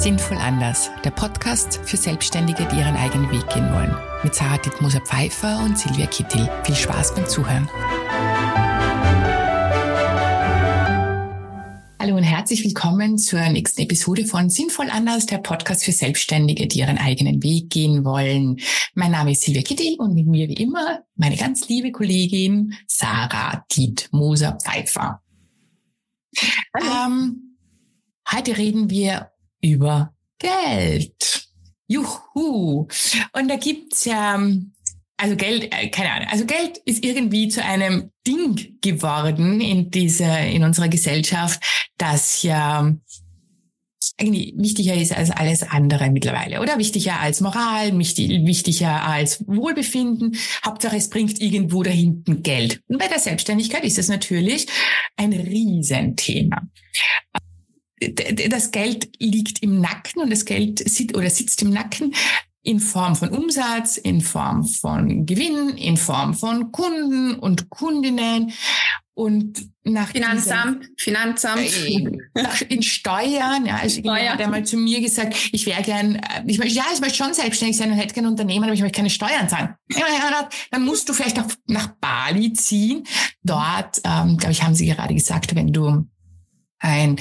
Sinnvoll anders, der Podcast für Selbstständige, die ihren eigenen Weg gehen wollen. Mit Sarah Dittmoser-Pfeiffer und Silvia Kittel. Viel Spaß beim Zuhören. Hallo und herzlich willkommen zur nächsten Episode von Sinnvoll anders, der Podcast für Selbstständige, die ihren eigenen Weg gehen wollen. Mein Name ist Silvia Kittel und mit mir wie immer meine ganz liebe Kollegin Sarah Dietmoser-Pfeiffer. Ähm, heute reden wir über Geld. Juhu. Und da gibt's ja, also Geld, äh, keine Ahnung, also Geld ist irgendwie zu einem Ding geworden in dieser, in unserer Gesellschaft, das ja eigentlich wichtiger ist als alles andere mittlerweile, oder? Wichtiger als Moral, wichtiger als Wohlbefinden. Hauptsache, es bringt irgendwo da hinten Geld. Und bei der Selbstständigkeit ist es natürlich ein Riesenthema das Geld liegt im Nacken und das Geld sitzt oder sitzt im Nacken in Form von Umsatz, in Form von Gewinn, in Form von Kunden und Kundinnen und nach Finanzamt, diesem, Finanzamt, äh, nach, in Steuern. Ja, also Steuer. hat einmal zu mir gesagt, ich wäre gern, äh, ich möchte, ja, ich möchte schon selbstständig sein und hätte kein Unternehmen, aber ich möchte keine Steuern zahlen. Dann musst du vielleicht nach, nach Bali ziehen. Dort, ähm, glaube ich, haben sie gerade gesagt, wenn du ein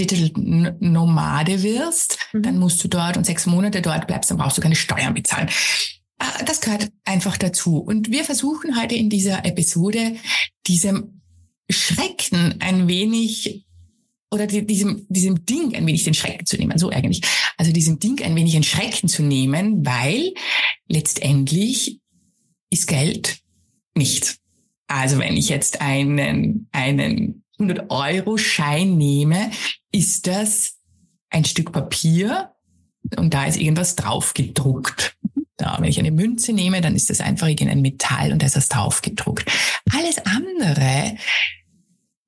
Digital Nomade wirst, mhm. dann musst du dort und sechs Monate dort bleibst, dann brauchst du keine Steuern bezahlen. Ah, das gehört einfach dazu. Und wir versuchen heute in dieser Episode diesem Schrecken ein wenig oder diesem, diesem Ding ein wenig den Schrecken zu nehmen, so eigentlich. Also diesem Ding ein wenig den Schrecken zu nehmen, weil letztendlich ist Geld nichts. Also wenn ich jetzt einen, einen 100-Euro-Schein nehme, ist das ein Stück Papier und da ist irgendwas drauf gedruckt. Da, wenn ich eine Münze nehme, dann ist das einfach irgendein Metall und da ist das drauf gedruckt. Alles andere,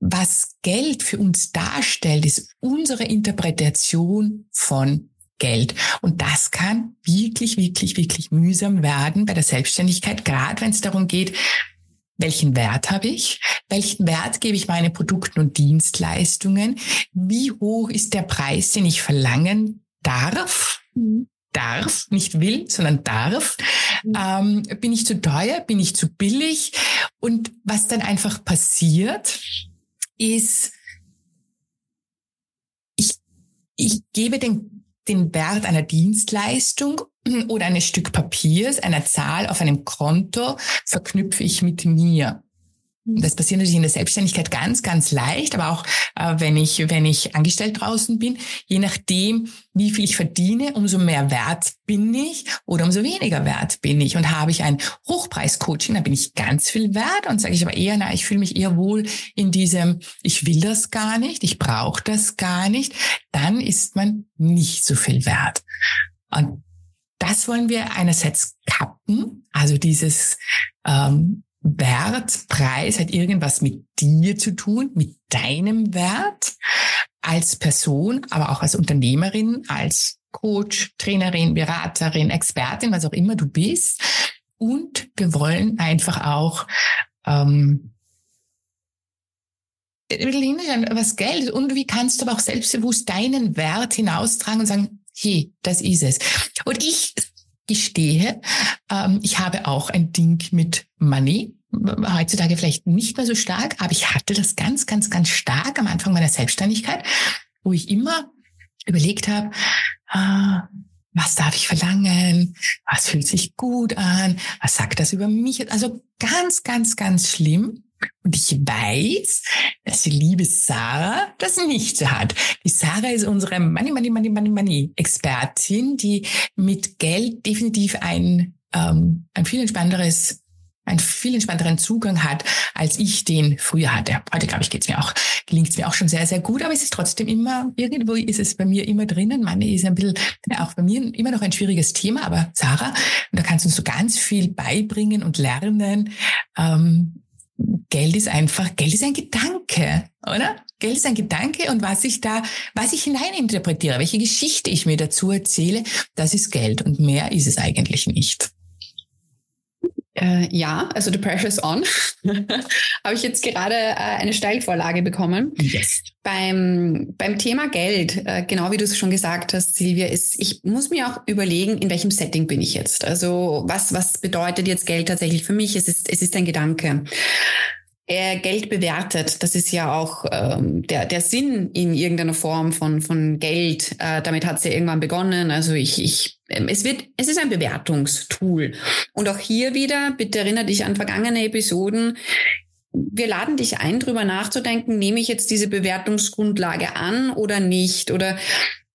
was Geld für uns darstellt, ist unsere Interpretation von Geld. Und das kann wirklich, wirklich, wirklich mühsam werden bei der Selbstständigkeit, gerade wenn es darum geht, welchen Wert habe ich? Welchen Wert gebe ich meinen Produkten und Dienstleistungen? Wie hoch ist der Preis, den ich verlangen darf? Mhm. Darf, nicht will, sondern darf. Mhm. Ähm, bin ich zu teuer? Bin ich zu billig? Und was dann einfach passiert, ist, ich, ich gebe den, den Wert einer Dienstleistung oder ein Stück Papiers, einer Zahl auf einem Konto verknüpfe ich mit mir. Das passiert natürlich in der Selbstständigkeit ganz, ganz leicht, aber auch äh, wenn ich wenn ich angestellt draußen bin, je nachdem, wie viel ich verdiene, umso mehr wert bin ich oder umso weniger wert bin ich. Und habe ich ein Hochpreis-Coaching, dann bin ich ganz viel wert und sage ich aber eher, na, ich fühle mich eher wohl in diesem, ich will das gar nicht, ich brauche das gar nicht, dann ist man nicht so viel wert. Und das wollen wir einerseits kappen, also dieses ähm, Wert, Preis hat irgendwas mit dir zu tun, mit deinem Wert als Person, aber auch als Unternehmerin, als Coach, Trainerin, Beraterin, Expertin, was auch immer du bist. Und wir wollen einfach auch ähm, was Geld und wie kannst du aber auch selbstbewusst deinen Wert hinaustragen und sagen, hey, das ist es. Und ich gestehe, ähm, ich habe auch ein Ding mit Money. Heutzutage vielleicht nicht mehr so stark, aber ich hatte das ganz, ganz, ganz stark am Anfang meiner Selbstständigkeit, wo ich immer überlegt habe, ah, was darf ich verlangen? Was fühlt sich gut an? Was sagt das über mich? Also ganz, ganz, ganz schlimm. Und ich weiß, dass die liebe Sarah das nicht so hat. Die Sarah ist unsere Money, Money, Money, Money, Money Expertin, die mit Geld definitiv ein, ähm, ein viel entspannteres einen viel entspannteren Zugang hat, als ich den früher hatte. Heute, glaube ich, geht's mir auch, gelingt es mir auch schon sehr, sehr gut, aber es ist trotzdem immer, irgendwo ist es bei mir immer drinnen. Money ist ein bisschen, auch bei mir immer noch ein schwieriges Thema, aber Sarah, und da kannst du uns so ganz viel beibringen und lernen, ähm, Geld ist einfach, Geld ist ein Gedanke, oder? Geld ist ein Gedanke und was ich da, was ich hineininterpretiere, welche Geschichte ich mir dazu erzähle, das ist Geld und mehr ist es eigentlich nicht. Äh, ja, also The Pressure's On. Habe ich jetzt gerade äh, eine Steilvorlage bekommen. Yes. Beim, beim Thema Geld, äh, genau wie du es schon gesagt hast, Silvia, ist, ich muss mir auch überlegen, in welchem Setting bin ich jetzt. Also was, was bedeutet jetzt Geld tatsächlich für mich? Es ist, es ist ein Gedanke Geld bewertet. Das ist ja auch ähm, der, der Sinn in irgendeiner Form von, von Geld. Äh, damit hat es ja irgendwann begonnen. Also ich, ich, ähm, es wird, es ist ein Bewertungstool. Und auch hier wieder, bitte erinnere dich an vergangene Episoden. Wir laden dich ein, drüber nachzudenken, nehme ich jetzt diese Bewertungsgrundlage an oder nicht? Oder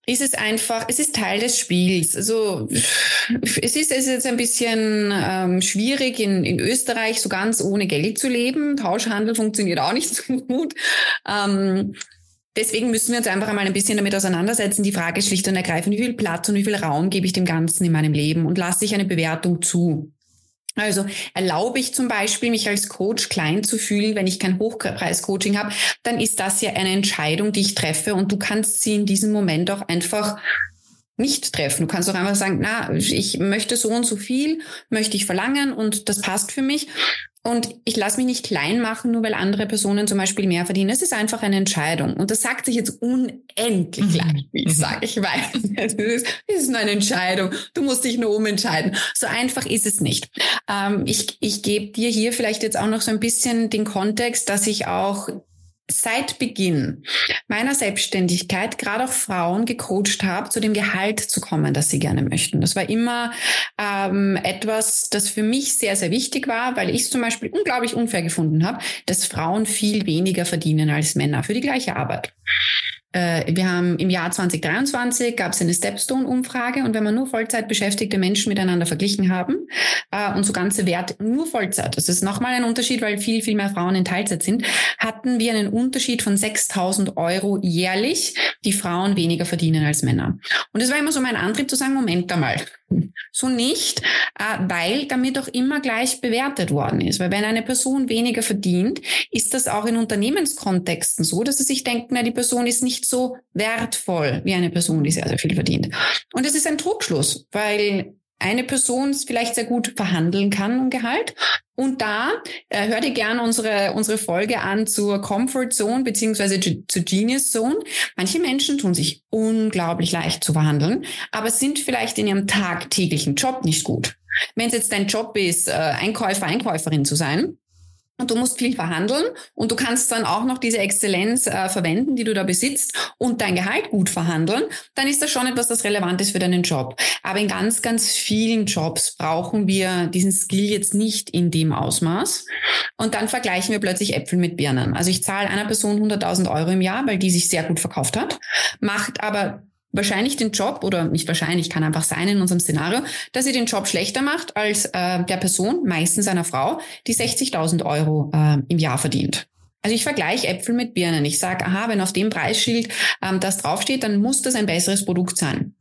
ist es einfach, es ist Teil des Spiels. Also es ist, es ist jetzt ein bisschen ähm, schwierig in, in Österreich so ganz ohne Geld zu leben. Tauschhandel funktioniert auch nicht so gut. Ähm, deswegen müssen wir uns einfach einmal ein bisschen damit auseinandersetzen. Die Frage schlicht und ergreifend, wie viel Platz und wie viel Raum gebe ich dem Ganzen in meinem Leben und lasse ich eine Bewertung zu? Also erlaube ich zum Beispiel, mich als Coach klein zu fühlen, wenn ich kein Hochpreis-Coaching habe, dann ist das ja eine Entscheidung, die ich treffe und du kannst sie in diesem Moment auch einfach nicht treffen. Du kannst auch einfach sagen, na, ich möchte so und so viel, möchte ich verlangen und das passt für mich. Und ich lasse mich nicht klein machen, nur weil andere Personen zum Beispiel mehr verdienen. Es ist einfach eine Entscheidung. Und das sagt sich jetzt unendlich mhm. leicht, wie ich mhm. sage. Ich weiß, es ist, es ist nur eine Entscheidung. Du musst dich nur umentscheiden. So einfach ist es nicht. Ähm, ich ich gebe dir hier vielleicht jetzt auch noch so ein bisschen den Kontext, dass ich auch seit Beginn meiner Selbstständigkeit gerade auch Frauen gecoacht habe, zu dem Gehalt zu kommen, das sie gerne möchten. Das war immer ähm, etwas, das für mich sehr, sehr wichtig war, weil ich es zum Beispiel unglaublich unfair gefunden habe, dass Frauen viel weniger verdienen als Männer für die gleiche Arbeit. Äh, wir haben im Jahr 2023 gab es eine Stepstone-Umfrage und wenn man nur Vollzeit beschäftigte Menschen miteinander verglichen haben äh, und so ganze Wert nur Vollzeit, das ist nochmal ein Unterschied, weil viel, viel mehr Frauen in Teilzeit sind, hatten wir einen Unterschied von 6.000 Euro jährlich, die Frauen weniger verdienen als Männer. Und es war immer so mein Antrieb zu sagen, Moment einmal, so nicht, äh, weil damit auch immer gleich bewertet worden ist. Weil wenn eine Person weniger verdient, ist das auch in Unternehmenskontexten so, dass sie sich denken, na, die Person ist nicht so wertvoll wie eine Person, die sehr, sehr viel verdient. Und es ist ein Trugschluss, weil eine Person vielleicht sehr gut verhandeln kann um Gehalt. Und da äh, hör dir gerne unsere, unsere Folge an zur Comfort Zone beziehungsweise zur Genius Zone. Manche Menschen tun sich unglaublich leicht zu verhandeln, aber sind vielleicht in ihrem tagtäglichen Job nicht gut. Wenn es jetzt dein Job ist, äh, Einkäufer, Einkäuferin zu sein, und du musst viel verhandeln und du kannst dann auch noch diese Exzellenz äh, verwenden, die du da besitzt und dein Gehalt gut verhandeln, dann ist das schon etwas, das relevant ist für deinen Job. Aber in ganz, ganz vielen Jobs brauchen wir diesen Skill jetzt nicht in dem Ausmaß. Und dann vergleichen wir plötzlich Äpfel mit Birnen. Also ich zahle einer Person 100.000 Euro im Jahr, weil die sich sehr gut verkauft hat, macht aber wahrscheinlich den Job, oder nicht wahrscheinlich, kann einfach sein in unserem Szenario, dass sie den Job schlechter macht als äh, der Person, meistens einer Frau, die 60.000 Euro äh, im Jahr verdient. Also ich vergleiche Äpfel mit Birnen. Ich sage, aha, wenn auf dem Preisschild ähm, das draufsteht, dann muss das ein besseres Produkt sein.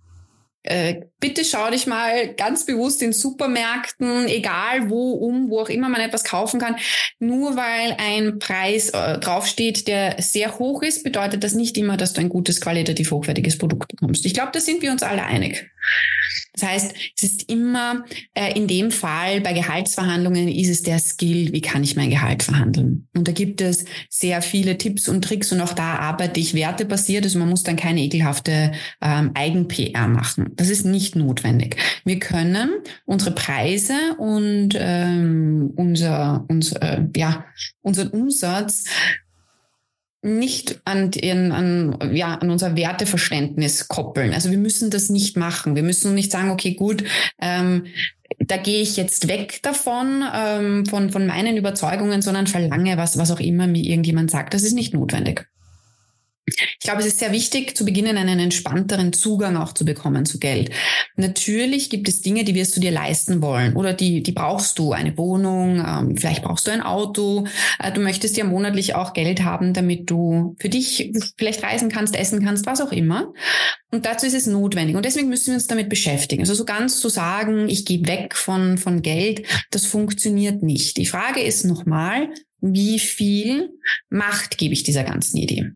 Äh, bitte schau dich mal ganz bewusst in Supermärkten, egal wo, um, wo auch immer man etwas kaufen kann. Nur weil ein Preis äh, draufsteht, der sehr hoch ist, bedeutet das nicht immer, dass du ein gutes, qualitativ hochwertiges Produkt bekommst. Ich glaube, da sind wir uns alle einig. Das heißt, es ist immer äh, in dem Fall bei Gehaltsverhandlungen ist es der Skill, wie kann ich mein Gehalt verhandeln. Und da gibt es sehr viele Tipps und Tricks und auch da arbeite ich wertebasiert. Also man muss dann keine ekelhafte ähm, Eigen-PR machen. Das ist nicht notwendig. Wir können unsere Preise und ähm, unser, unser, äh, ja, unseren Umsatz nicht an, an, ja, an unser Werteverständnis koppeln. Also wir müssen das nicht machen. Wir müssen nicht sagen, okay, gut, ähm, da gehe ich jetzt weg davon, ähm, von, von meinen Überzeugungen, sondern verlange was, was auch immer mir irgendjemand sagt. Das ist nicht notwendig. Ich glaube, es ist sehr wichtig, zu beginnen einen entspannteren Zugang auch zu bekommen zu Geld. Natürlich gibt es Dinge, die wirst du dir leisten wollen oder die, die brauchst du. Eine Wohnung, ähm, vielleicht brauchst du ein Auto. Äh, du möchtest ja monatlich auch Geld haben, damit du für dich vielleicht reisen kannst, essen kannst, was auch immer. Und dazu ist es notwendig. Und deswegen müssen wir uns damit beschäftigen. Also so ganz zu sagen, ich gehe weg von, von Geld, das funktioniert nicht. Die Frage ist nochmal, wie viel Macht gebe ich dieser ganzen Idee?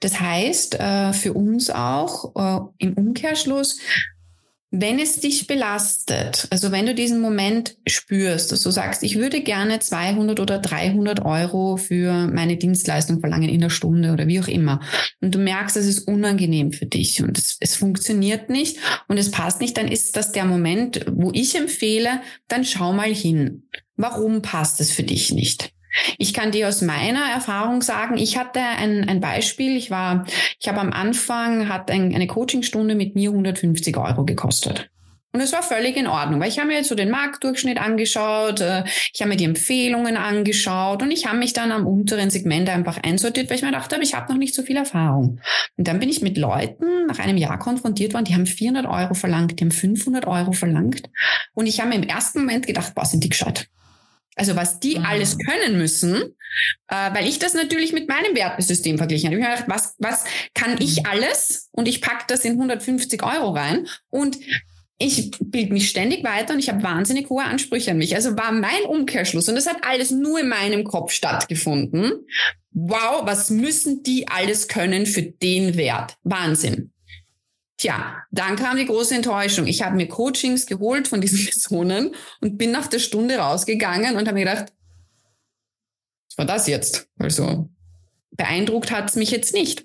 Das heißt äh, für uns auch äh, im Umkehrschluss, wenn es dich belastet, also wenn du diesen Moment spürst, dass du sagst, ich würde gerne 200 oder 300 Euro für meine Dienstleistung verlangen in der Stunde oder wie auch immer, und du merkst, es ist unangenehm für dich und es, es funktioniert nicht und es passt nicht, dann ist das der Moment, wo ich empfehle, dann schau mal hin. Warum passt es für dich nicht? Ich kann dir aus meiner Erfahrung sagen, ich hatte ein, ein Beispiel. Ich war, ich habe am Anfang hat ein, eine Coachingstunde mit mir 150 Euro gekostet. Und es war völlig in Ordnung, weil ich habe mir jetzt so den Marktdurchschnitt angeschaut, äh, ich habe mir die Empfehlungen angeschaut und ich habe mich dann am unteren Segment einfach einsortiert, weil ich mir gedacht habe, ich habe noch nicht so viel Erfahrung. Und dann bin ich mit Leuten nach einem Jahr konfrontiert worden, die haben 400 Euro verlangt, die haben 500 Euro verlangt. Und ich habe mir im ersten Moment gedacht, boah, sind die gescheit. Also was die mhm. alles können müssen, äh, weil ich das natürlich mit meinem Wertesystem verglichen habe. Ich habe gedacht, was, was kann ich mhm. alles? Und ich pack das in 150 Euro rein. Und ich bilde mich ständig weiter und ich habe wahnsinnig hohe Ansprüche an mich. Also war mein Umkehrschluss. Und das hat alles nur in meinem Kopf stattgefunden. Wow, was müssen die alles können für den Wert? Wahnsinn. Tja, dann kam die große Enttäuschung. Ich habe mir Coachings geholt von diesen Personen und bin nach der Stunde rausgegangen und habe mir gedacht, was war das jetzt? Also beeindruckt hat es mich jetzt nicht.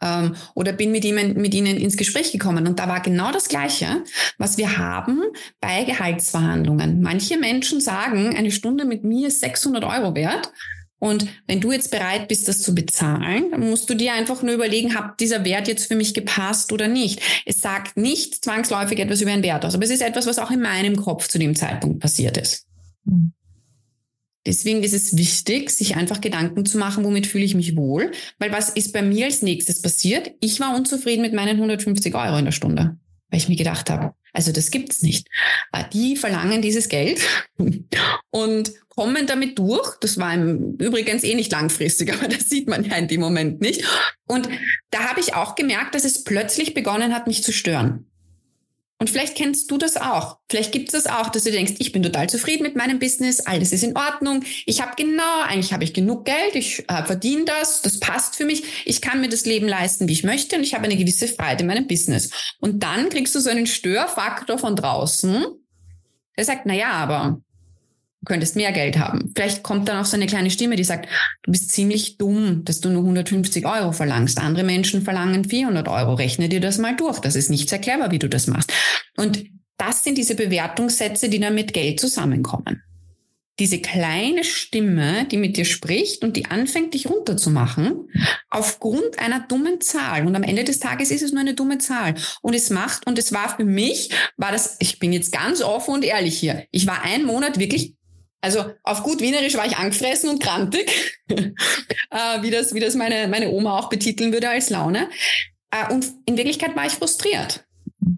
Ähm, oder bin mit ihnen, mit ihnen ins Gespräch gekommen. Und da war genau das Gleiche, was wir haben bei Gehaltsverhandlungen. Manche Menschen sagen, eine Stunde mit mir ist 600 Euro wert. Und wenn du jetzt bereit bist, das zu bezahlen, dann musst du dir einfach nur überlegen, hat dieser Wert jetzt für mich gepasst oder nicht. Es sagt nicht zwangsläufig etwas über einen Wert aus, aber es ist etwas, was auch in meinem Kopf zu dem Zeitpunkt passiert ist. Mhm. Deswegen ist es wichtig, sich einfach Gedanken zu machen, womit fühle ich mich wohl. Weil was ist bei mir als nächstes passiert? Ich war unzufrieden mit meinen 150 Euro in der Stunde, weil ich mir gedacht habe, also das gibt's nicht. Äh, die verlangen dieses Geld und kommen damit durch. Das war im übrigens eh nicht langfristig, aber das sieht man ja in dem Moment nicht. Und da habe ich auch gemerkt, dass es plötzlich begonnen hat, mich zu stören. Und vielleicht kennst du das auch. Vielleicht gibt es das auch, dass du denkst, ich bin total zufrieden mit meinem Business, alles ist in Ordnung. Ich habe genau, eigentlich habe ich genug Geld, ich äh, verdiene das, das passt für mich. Ich kann mir das Leben leisten, wie ich möchte und ich habe eine gewisse Freiheit in meinem Business. Und dann kriegst du so einen Störfaktor von draußen, der sagt, na ja, aber könntest mehr Geld haben. Vielleicht kommt dann auch so eine kleine Stimme, die sagt, du bist ziemlich dumm, dass du nur 150 Euro verlangst. Andere Menschen verlangen 400 Euro. Rechne dir das mal durch. Das ist nicht sehr clever, wie du das machst. Und das sind diese Bewertungssätze, die dann mit Geld zusammenkommen. Diese kleine Stimme, die mit dir spricht und die anfängt, dich runterzumachen, aufgrund einer dummen Zahl. Und am Ende des Tages ist es nur eine dumme Zahl. Und es macht, und es war für mich, war das, ich bin jetzt ganz offen und ehrlich hier. Ich war einen Monat wirklich also auf gut Wienerisch war ich angefressen und krantig, äh, wie das, wie das meine, meine Oma auch betiteln würde als Laune. Äh, und in Wirklichkeit war ich frustriert.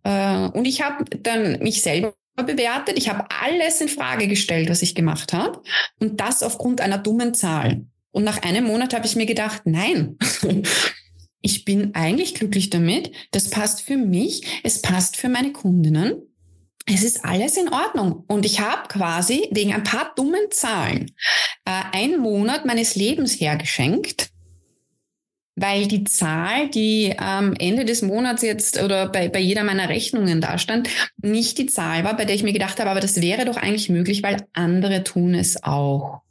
Äh, und ich habe dann mich selber bewertet. Ich habe alles in Frage gestellt, was ich gemacht habe. Und das aufgrund einer dummen Zahl. Und nach einem Monat habe ich mir gedacht, nein, ich bin eigentlich glücklich damit. Das passt für mich. Es passt für meine Kundinnen es ist alles in Ordnung. Und ich habe quasi wegen ein paar dummen Zahlen äh, einen Monat meines Lebens hergeschenkt, weil die Zahl, die am Ende des Monats jetzt oder bei, bei jeder meiner Rechnungen da stand, nicht die Zahl war, bei der ich mir gedacht habe, aber das wäre doch eigentlich möglich, weil andere tun es auch.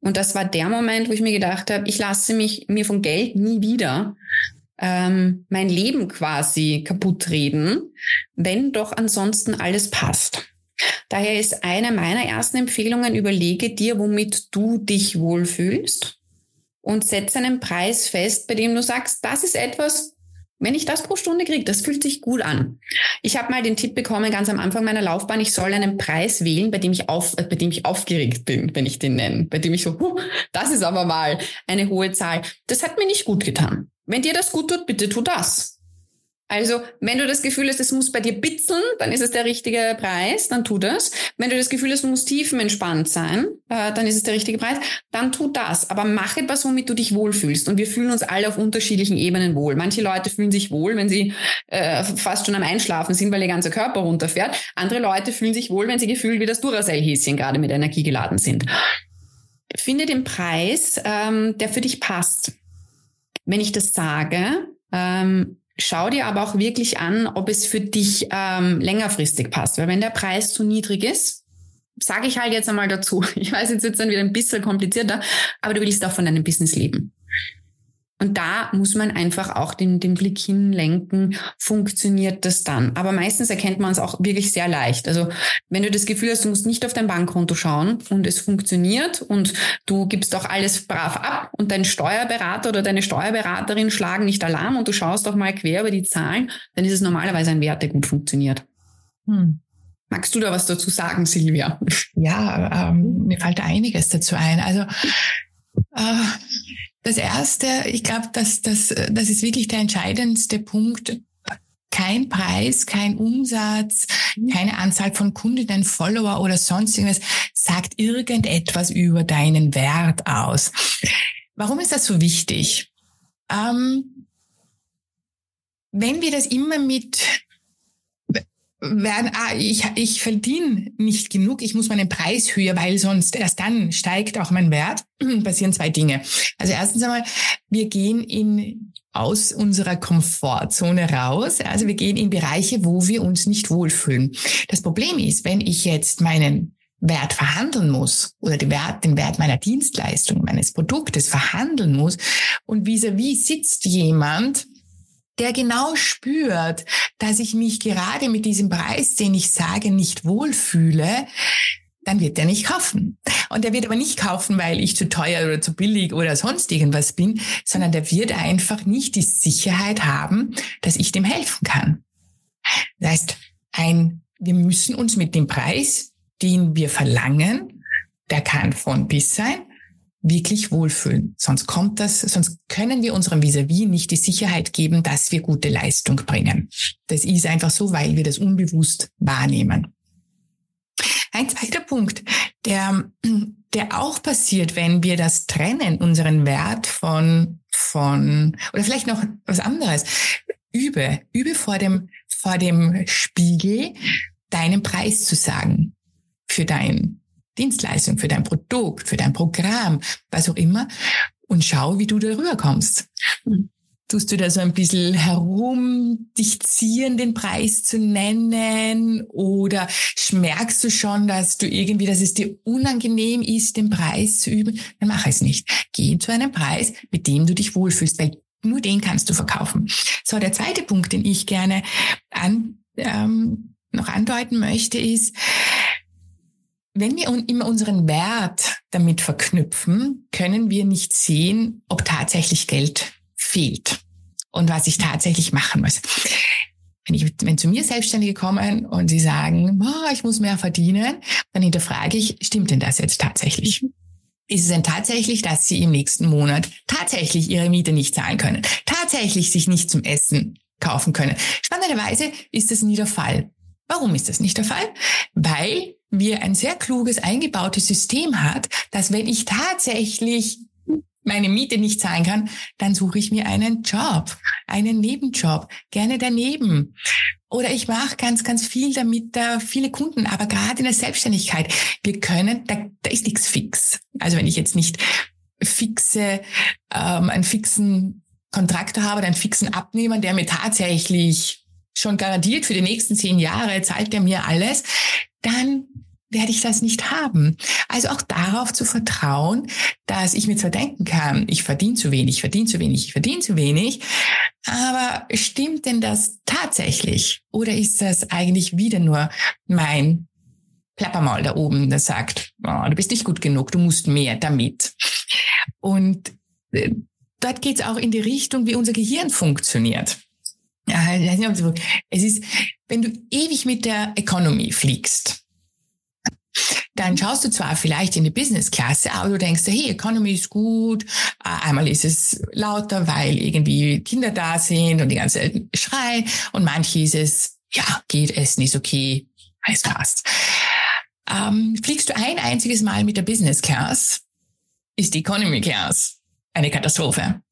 Und das war der Moment, wo ich mir gedacht habe, ich lasse mich mir von Geld nie wieder ähm, mein Leben quasi kaputt reden, wenn doch ansonsten alles passt. Daher ist eine meiner ersten Empfehlungen, überlege dir, womit du dich wohlfühlst und setze einen Preis fest, bei dem du sagst, das ist etwas, wenn ich das pro Stunde kriege, das fühlt sich gut an. Ich habe mal den Tipp bekommen, ganz am Anfang meiner Laufbahn, ich soll einen Preis wählen, bei dem ich, auf, bei dem ich aufgeregt bin, wenn ich den nenne. Bei dem ich so, huh, das ist aber mal eine hohe Zahl. Das hat mir nicht gut getan. Wenn dir das gut tut, bitte tu das. Also, wenn du das Gefühl hast, es muss bei dir bitzeln, dann ist es der richtige Preis, dann tu das. Wenn du das Gefühl hast, du musst tiefenentspannt sein, äh, dann ist es der richtige Preis, dann tu das. Aber mach etwas, womit du dich wohlfühlst. Und wir fühlen uns alle auf unterschiedlichen Ebenen wohl. Manche Leute fühlen sich wohl, wenn sie äh, fast schon am Einschlafen sind, weil ihr ganzer Körper runterfährt. Andere Leute fühlen sich wohl, wenn sie gefühlt wie das Duracell-Häschen gerade mit Energie geladen sind. Finde den Preis, ähm, der für dich passt wenn ich das sage, ähm, schau dir aber auch wirklich an, ob es für dich ähm, längerfristig passt. Weil wenn der Preis zu niedrig ist, sage ich halt jetzt einmal dazu. Ich weiß, jetzt wird dann wieder ein bisschen komplizierter, aber du willst auch von deinem Business leben. Und da muss man einfach auch den, den Blick hinlenken, funktioniert das dann? Aber meistens erkennt man es auch wirklich sehr leicht. Also wenn du das Gefühl hast, du musst nicht auf dein Bankkonto schauen und es funktioniert und du gibst auch alles brav ab und dein Steuerberater oder deine Steuerberaterin schlagen nicht Alarm und du schaust auch mal quer über die Zahlen, dann ist es normalerweise ein Wert, der gut funktioniert. Hm. Magst du da was dazu sagen, Silvia? Ja, ähm, mir fällt einiges dazu ein. Also äh, das Erste, ich glaube, dass das, das ist wirklich der entscheidendste Punkt. Kein Preis, kein Umsatz, keine Anzahl von Kundinnen, Follower oder sonst irgendwas sagt irgendetwas über deinen Wert aus. Warum ist das so wichtig? Ähm, wenn wir das immer mit werden, ah, ich, ich verdiene nicht genug, ich muss meinen Preis höher, weil sonst erst dann steigt auch mein Wert, passieren zwei Dinge. Also erstens einmal, wir gehen in aus unserer Komfortzone raus. Also wir gehen in Bereiche, wo wir uns nicht wohlfühlen. Das Problem ist, wenn ich jetzt meinen Wert verhandeln muss oder den Wert, den Wert meiner Dienstleistung, meines Produktes verhandeln muss und vis-à-vis -vis sitzt jemand, der genau spürt, dass ich mich gerade mit diesem Preis, den ich sage, nicht wohlfühle, dann wird der nicht kaufen. Und der wird aber nicht kaufen, weil ich zu teuer oder zu billig oder sonst irgendwas bin, sondern der wird einfach nicht die Sicherheit haben, dass ich dem helfen kann. Das heißt, ein, wir müssen uns mit dem Preis, den wir verlangen, der kann von bis sein, wirklich wohlfühlen. Sonst kommt das, sonst können wir unserem Vis-a-vis -vis nicht die Sicherheit geben, dass wir gute Leistung bringen. Das ist einfach so, weil wir das unbewusst wahrnehmen. Ein zweiter Punkt, der, der auch passiert, wenn wir das trennen, unseren Wert von, von, oder vielleicht noch was anderes. Übe, übe vor dem, vor dem Spiegel deinen Preis zu sagen für dein Dienstleistung, für dein Produkt, für dein Programm, was auch immer, und schau, wie du darüber kommst. Mhm. Tust du da so ein bisschen herum dich ziehen, den Preis zu nennen? Oder merkst du schon, dass du irgendwie, dass es dir unangenehm ist, den Preis zu üben? Dann mach es nicht. Geh zu einem Preis, mit dem du dich wohlfühlst, weil nur den kannst du verkaufen. So, der zweite Punkt, den ich gerne an, ähm, noch andeuten möchte, ist, wenn wir immer unseren Wert damit verknüpfen, können wir nicht sehen, ob tatsächlich Geld fehlt und was ich tatsächlich machen muss. Wenn, ich, wenn zu mir Selbstständige kommen und sie sagen, oh, ich muss mehr verdienen, dann hinterfrage ich, stimmt denn das jetzt tatsächlich? Ist es denn tatsächlich, dass sie im nächsten Monat tatsächlich ihre Miete nicht zahlen können? Tatsächlich sich nicht zum Essen kaufen können? Spannenderweise ist das nie der Fall. Warum ist das nicht der Fall? Weil wir ein sehr kluges eingebautes System hat, dass wenn ich tatsächlich meine Miete nicht zahlen kann, dann suche ich mir einen Job, einen Nebenjob, gerne daneben. Oder ich mache ganz, ganz viel damit, da viele Kunden, aber gerade in der Selbstständigkeit, wir können, da, da ist nichts fix. Also wenn ich jetzt nicht fixe, ähm, einen fixen Kontraktor habe, einen fixen Abnehmer, der mir tatsächlich schon garantiert für die nächsten zehn Jahre zahlt er mir alles, dann werde ich das nicht haben. Also auch darauf zu vertrauen, dass ich mir zwar denken kann, ich verdiene zu wenig, ich verdiene zu wenig, ich verdiene zu wenig, aber stimmt denn das tatsächlich? Oder ist das eigentlich wieder nur mein Plappermaul da oben, das sagt, oh, du bist nicht gut genug, du musst mehr damit. Und äh, dort geht es auch in die Richtung, wie unser Gehirn funktioniert. Es ist, wenn du ewig mit der Economy fliegst, dann schaust du zwar vielleicht in die Business-Klasse, aber du denkst, hey, Economy ist gut, äh, einmal ist es lauter, weil irgendwie Kinder da sind und die ganze Zeit schreien und manche ist es, ja, geht, Essen ist okay, heißt fast. Ähm, fliegst du ein einziges Mal mit der Business Class, ist die Economy Class eine Katastrophe.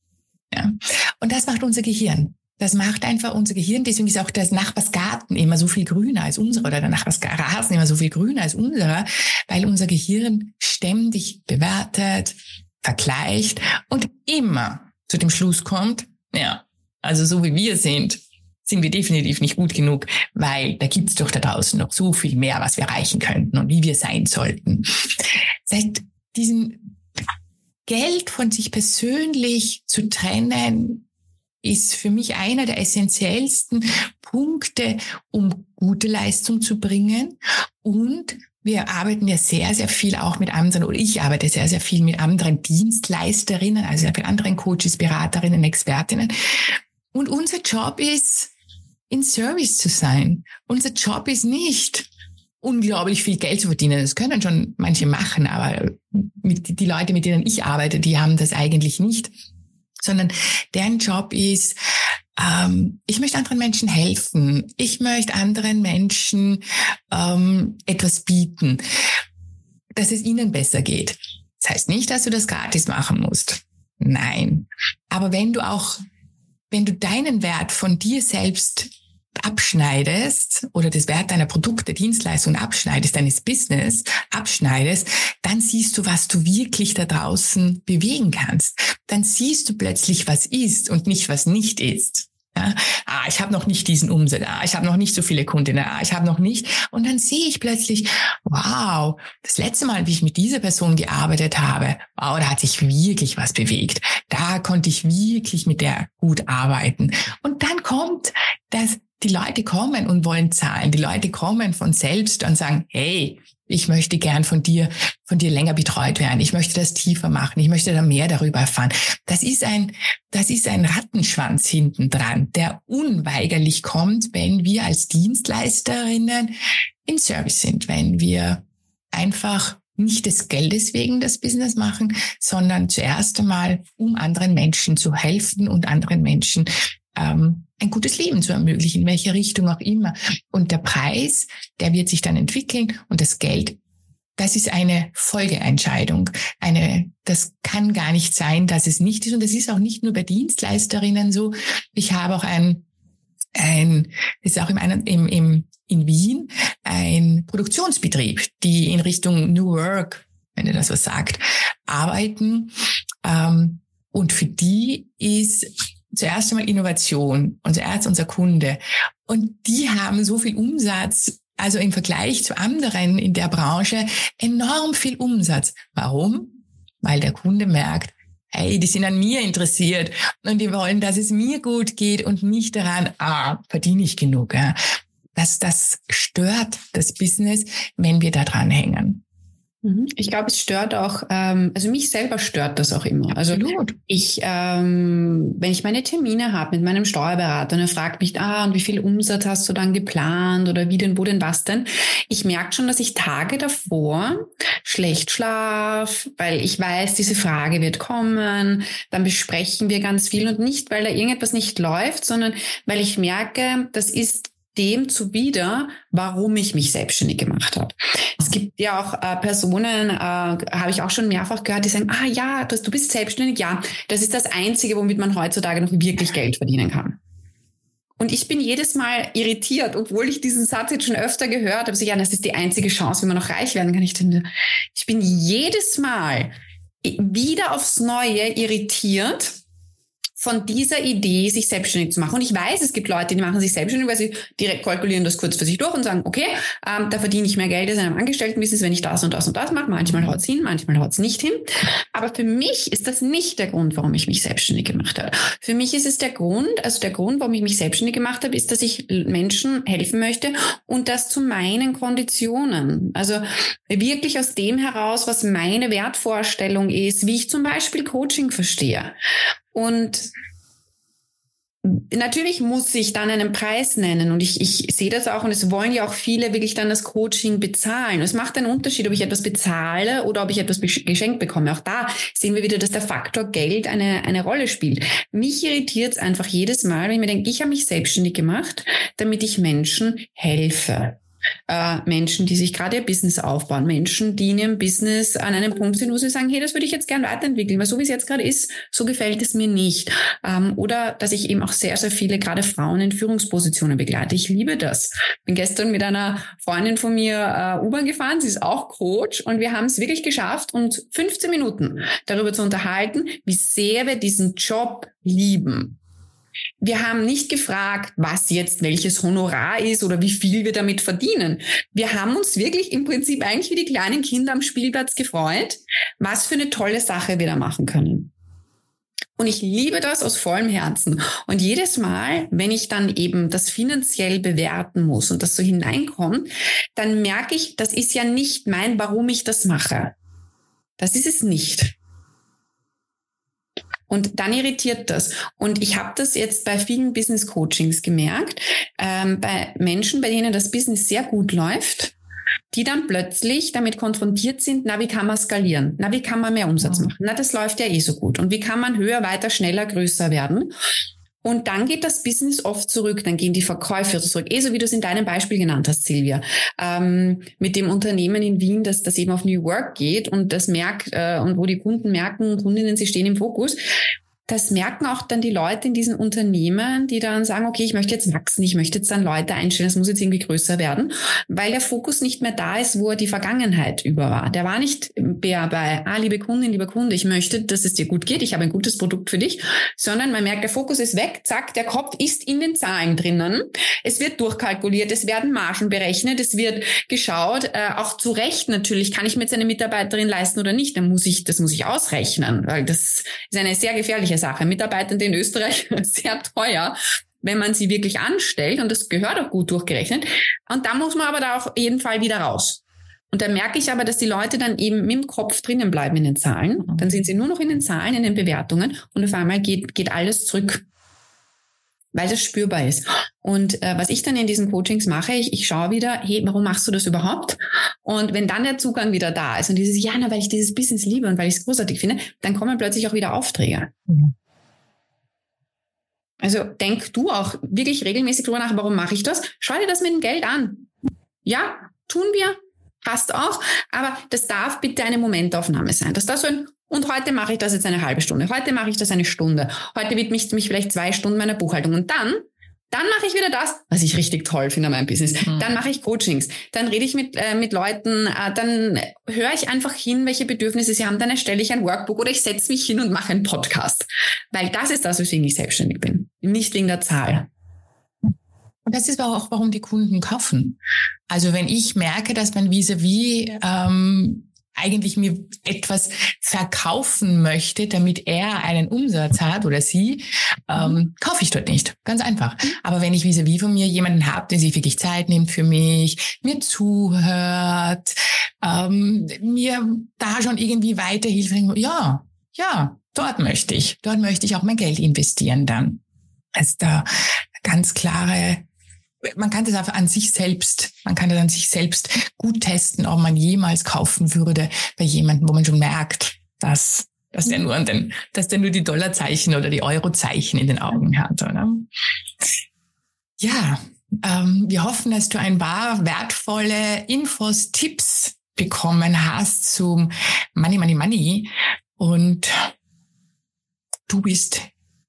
Ja. Und das macht unser Gehirn. Das macht einfach unser Gehirn. Deswegen ist auch das Nachbarsgarten immer so viel grüner als unserer oder der Nachbarsrasen immer so viel grüner als unserer, weil unser Gehirn ständig bewertet, vergleicht und immer zu dem Schluss kommt, ja, also so wie wir sind, sind wir definitiv nicht gut genug, weil da gibt's doch da draußen noch so viel mehr, was wir erreichen könnten und wie wir sein sollten. Seit diesem Geld von sich persönlich zu trennen, ist für mich einer der essentiellsten Punkte, um gute Leistung zu bringen. Und wir arbeiten ja sehr, sehr viel auch mit anderen, oder ich arbeite sehr, sehr viel mit anderen Dienstleisterinnen, also mit anderen Coaches, Beraterinnen, Expertinnen. Und unser Job ist, in Service zu sein. Unser Job ist nicht, unglaublich viel Geld zu verdienen. Das können schon manche machen, aber mit, die Leute, mit denen ich arbeite, die haben das eigentlich nicht, sondern deren Job ist, ähm, ich möchte anderen Menschen helfen. Ich möchte anderen Menschen ähm, etwas bieten, dass es ihnen besser geht. Das heißt nicht, dass du das gratis machen musst. Nein. Aber wenn du auch, wenn du deinen Wert von dir selbst abschneidest oder das Wert deiner Produkte, Dienstleistungen abschneidest, deines Business abschneidest, dann siehst du, was du wirklich da draußen bewegen kannst. Dann siehst du plötzlich, was ist und nicht, was nicht ist. Ja, ah, ich habe noch nicht diesen Umsatz, ah, ich habe noch nicht so viele Kundinnen, ah, ich habe noch nicht. Und dann sehe ich plötzlich, wow, das letzte Mal, wie ich mit dieser Person gearbeitet habe, wow, da hat sich wirklich was bewegt. Da konnte ich wirklich mit der gut arbeiten. Und dann kommt das die Leute kommen und wollen zahlen. Die Leute kommen von selbst und sagen, hey, ich möchte gern von dir, von dir länger betreut werden. Ich möchte das tiefer machen. Ich möchte da mehr darüber erfahren. Das ist ein, das ist ein Rattenschwanz hinten dran, der unweigerlich kommt, wenn wir als Dienstleisterinnen in Service sind, wenn wir einfach nicht des Geldes wegen das Business machen, sondern zuerst einmal, um anderen Menschen zu helfen und anderen Menschen ähm, ein gutes Leben zu ermöglichen, in welche Richtung auch immer. Und der Preis, der wird sich dann entwickeln und das Geld, das ist eine Folgeentscheidung. Eine, das kann gar nicht sein, dass es nicht ist. Und das ist auch nicht nur bei Dienstleisterinnen so. Ich habe auch ein, ein, ist auch im, im, im, in Wien, ein Produktionsbetrieb, die in Richtung New Work, wenn ihr das was sagt, arbeiten. Ähm, und für die ist zuerst einmal Innovation, unser Arzt, unser Kunde. Und die haben so viel Umsatz, also im Vergleich zu anderen in der Branche, enorm viel Umsatz. Warum? Weil der Kunde merkt, hey, die sind an mir interessiert und die wollen, dass es mir gut geht und nicht daran, ah, verdiene ich genug. Ja. Das, das stört das Business, wenn wir da dran hängen. Mhm. Ich glaube, es stört auch, ähm, also mich selber stört das auch immer. Also Absolut. ich, ähm, wenn ich meine Termine habe mit meinem Steuerberater und er fragt mich, ah, und wie viel Umsatz hast du dann geplant oder wie denn, wo denn, was denn? Ich merke schon, dass ich Tage davor schlecht schlaf, weil ich weiß, diese Frage wird kommen, dann besprechen wir ganz viel und nicht, weil da irgendetwas nicht läuft, sondern weil ich merke, das ist dem zuwider, warum ich mich selbstständig gemacht habe. Es gibt ja auch äh, Personen, äh, habe ich auch schon mehrfach gehört, die sagen, ah ja, du, du bist selbstständig, ja, das ist das Einzige, womit man heutzutage noch wirklich Geld verdienen kann. Und ich bin jedes Mal irritiert, obwohl ich diesen Satz jetzt schon öfter gehört habe. So, ja, das ist die einzige Chance, wie man noch reich werden kann. Ich, denke, ich bin jedes Mal wieder aufs Neue irritiert, von dieser Idee, sich selbstständig zu machen. Und ich weiß, es gibt Leute, die machen sich selbstständig, weil sie direkt kalkulieren das kurz für sich durch und sagen, okay, ähm, da verdiene ich mehr Geld als in einem Angestelltenbusiness, wenn ich das und das und das mache. Manchmal haut es hin, manchmal haut es nicht hin. Aber für mich ist das nicht der Grund, warum ich mich selbstständig gemacht habe. Für mich ist es der Grund, also der Grund, warum ich mich selbstständig gemacht habe, ist, dass ich Menschen helfen möchte und das zu meinen Konditionen. Also wirklich aus dem heraus, was meine Wertvorstellung ist, wie ich zum Beispiel Coaching verstehe. Und natürlich muss ich dann einen Preis nennen und ich, ich sehe das auch und es wollen ja auch viele wirklich dann das Coaching bezahlen. Es macht einen Unterschied, ob ich etwas bezahle oder ob ich etwas geschenkt bekomme. Auch da sehen wir wieder, dass der Faktor Geld eine, eine Rolle spielt. Mich irritiert es einfach jedes Mal, wenn ich mir denke, ich habe mich selbstständig gemacht, damit ich Menschen helfe äh, Menschen, die sich gerade ihr Business aufbauen, Menschen, die in ihrem Business an einem Punkt sind, wo sie sagen, hey, das würde ich jetzt gern weiterentwickeln, weil so wie es jetzt gerade ist, so gefällt es mir nicht. Ähm, oder dass ich eben auch sehr, sehr viele gerade Frauen in Führungspositionen begleite. Ich liebe das. Bin gestern mit einer Freundin von mir äh, U-Bahn gefahren, sie ist auch Coach und wir haben es wirklich geschafft, uns 15 Minuten darüber zu unterhalten, wie sehr wir diesen Job lieben. Wir haben nicht gefragt, was jetzt welches Honorar ist oder wie viel wir damit verdienen. Wir haben uns wirklich im Prinzip eigentlich wie die kleinen Kinder am Spielplatz gefreut, was für eine tolle Sache wir da machen können. Und ich liebe das aus vollem Herzen. Und jedes Mal, wenn ich dann eben das finanziell bewerten muss und das so hineinkommt, dann merke ich, das ist ja nicht mein, warum ich das mache. Das ist es nicht. Und dann irritiert das. Und ich habe das jetzt bei vielen Business Coachings gemerkt, ähm, bei Menschen, bei denen das Business sehr gut läuft, die dann plötzlich damit konfrontiert sind, na, wie kann man skalieren? Na, wie kann man mehr Umsatz machen? Na, das läuft ja eh so gut. Und wie kann man höher, weiter, schneller, größer werden? Und dann geht das Business oft zurück, dann gehen die Verkäufe zurück. Eh so wie du es in deinem Beispiel genannt hast, Silvia. Ähm, mit dem Unternehmen in Wien, das, das eben auf New Work geht und das merkt, äh, und wo die Kunden merken, Kundinnen, sie stehen im Fokus das merken auch dann die Leute in diesen Unternehmen, die dann sagen, okay, ich möchte jetzt wachsen, ich möchte jetzt dann Leute einstellen, es muss jetzt irgendwie größer werden, weil der Fokus nicht mehr da ist, wo er die Vergangenheit über war. Der war nicht mehr bei, ah, liebe Kundin, lieber Kunde, ich möchte, dass es dir gut geht, ich habe ein gutes Produkt für dich, sondern man merkt, der Fokus ist weg, zack, der Kopf ist in den Zahlen drinnen. Es wird durchkalkuliert, es werden Margen berechnet, es wird geschaut, äh, auch zu Recht natürlich, kann ich mir jetzt eine Mitarbeiterin leisten oder nicht, dann muss ich, das muss ich ausrechnen, weil das ist eine sehr gefährliche Sache. Mitarbeitende in Österreich sehr teuer, wenn man sie wirklich anstellt und das gehört auch gut durchgerechnet. Und da muss man aber da auf jeden Fall wieder raus. Und da merke ich aber, dass die Leute dann eben mit dem Kopf drinnen bleiben in den Zahlen. Mhm. Dann sind sie nur noch in den Zahlen, in den Bewertungen und auf einmal geht, geht alles zurück weil das spürbar ist. Und äh, was ich dann in diesen Coachings mache, ich, ich schaue wieder, hey, warum machst du das überhaupt? Und wenn dann der Zugang wieder da ist und dieses, ja, na, weil ich dieses Business liebe und weil ich es großartig finde, dann kommen plötzlich auch wieder Aufträge. Mhm. Also denk du auch wirklich regelmäßig drüber nach, warum mache ich das? Schau dir das mit dem Geld an. Ja, tun wir, passt auch, aber das darf bitte eine Momentaufnahme sein. Das darf so ein und heute mache ich das jetzt eine halbe Stunde. Heute mache ich das eine Stunde. Heute widme ich mich vielleicht zwei Stunden meiner Buchhaltung. Und dann, dann mache ich wieder das, was ich richtig toll finde an meinem Business. Mhm. Dann mache ich Coachings. Dann rede ich mit, äh, mit Leuten. Äh, dann höre ich einfach hin, welche Bedürfnisse sie haben. Dann erstelle ich ein Workbook oder ich setze mich hin und mache einen Podcast. Weil das ist das, weswegen ich selbstständig bin. Nicht wegen der Zahl. Und das ist auch, warum die Kunden kaufen. Also wenn ich merke, dass mein Vis-a-vis -vis, ähm, eigentlich mir etwas verkaufen möchte, damit er einen Umsatz hat oder sie, ähm, mhm. kaufe ich dort nicht. Ganz einfach. Mhm. Aber wenn ich vis-à-vis von mir jemanden habe, der sich wirklich Zeit nimmt für mich, mir zuhört, ähm, mir da schon irgendwie weiterhilft, ja, ja, dort möchte ich, dort möchte ich auch mein Geld investieren dann. Also da ganz klare man kann das einfach an sich selbst, man kann das an sich selbst gut testen, ob man jemals kaufen würde bei jemandem, wo man schon merkt, dass, dass der nur an den, dass der nur die Dollarzeichen oder die Eurozeichen in den Augen hat, oder? Ja, ähm, wir hoffen, dass du ein paar wertvolle Infos, Tipps bekommen hast zum Money, Money, Money und du bist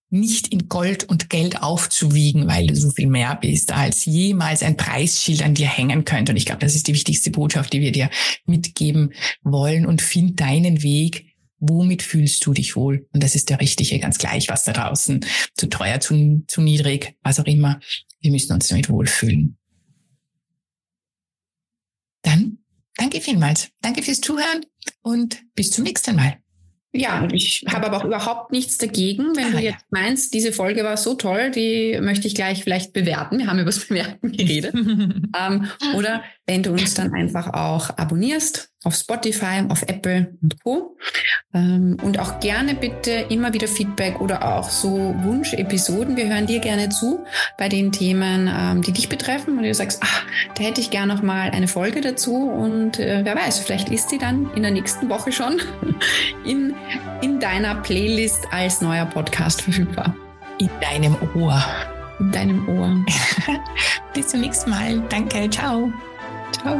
nicht in Gold und Geld aufzuwiegen, weil du so viel mehr bist, als jemals ein Preisschild an dir hängen könnte. Und ich glaube, das ist die wichtigste Botschaft, die wir dir mitgeben wollen. Und find deinen Weg. Womit fühlst du dich wohl? Und das ist der richtige, ganz gleich, was da draußen zu teuer, zu, zu niedrig, was auch immer. Wir müssen uns damit wohlfühlen. Dann danke vielmals. Danke fürs Zuhören und bis zum nächsten Mal. Ja, ich habe aber auch überhaupt nichts dagegen, wenn ah, du jetzt ja. meinst, diese Folge war so toll, die möchte ich gleich vielleicht bewerten. Wir haben über das Bewerten geredet. ähm, oder wenn du uns dann einfach auch abonnierst auf Spotify, auf Apple und Co. Ähm, und auch gerne bitte immer wieder Feedback oder auch so Wunsch-Episoden. Wir hören dir gerne zu bei den Themen, ähm, die dich betreffen. Und du sagst, ach, da hätte ich gerne noch mal eine Folge dazu. Und äh, wer weiß, vielleicht ist die dann in der nächsten Woche schon in, in deiner Playlist als neuer Podcast verfügbar. In deinem Ohr. In deinem Ohr. Bis zum nächsten Mal. Danke. Ciao. Ciao.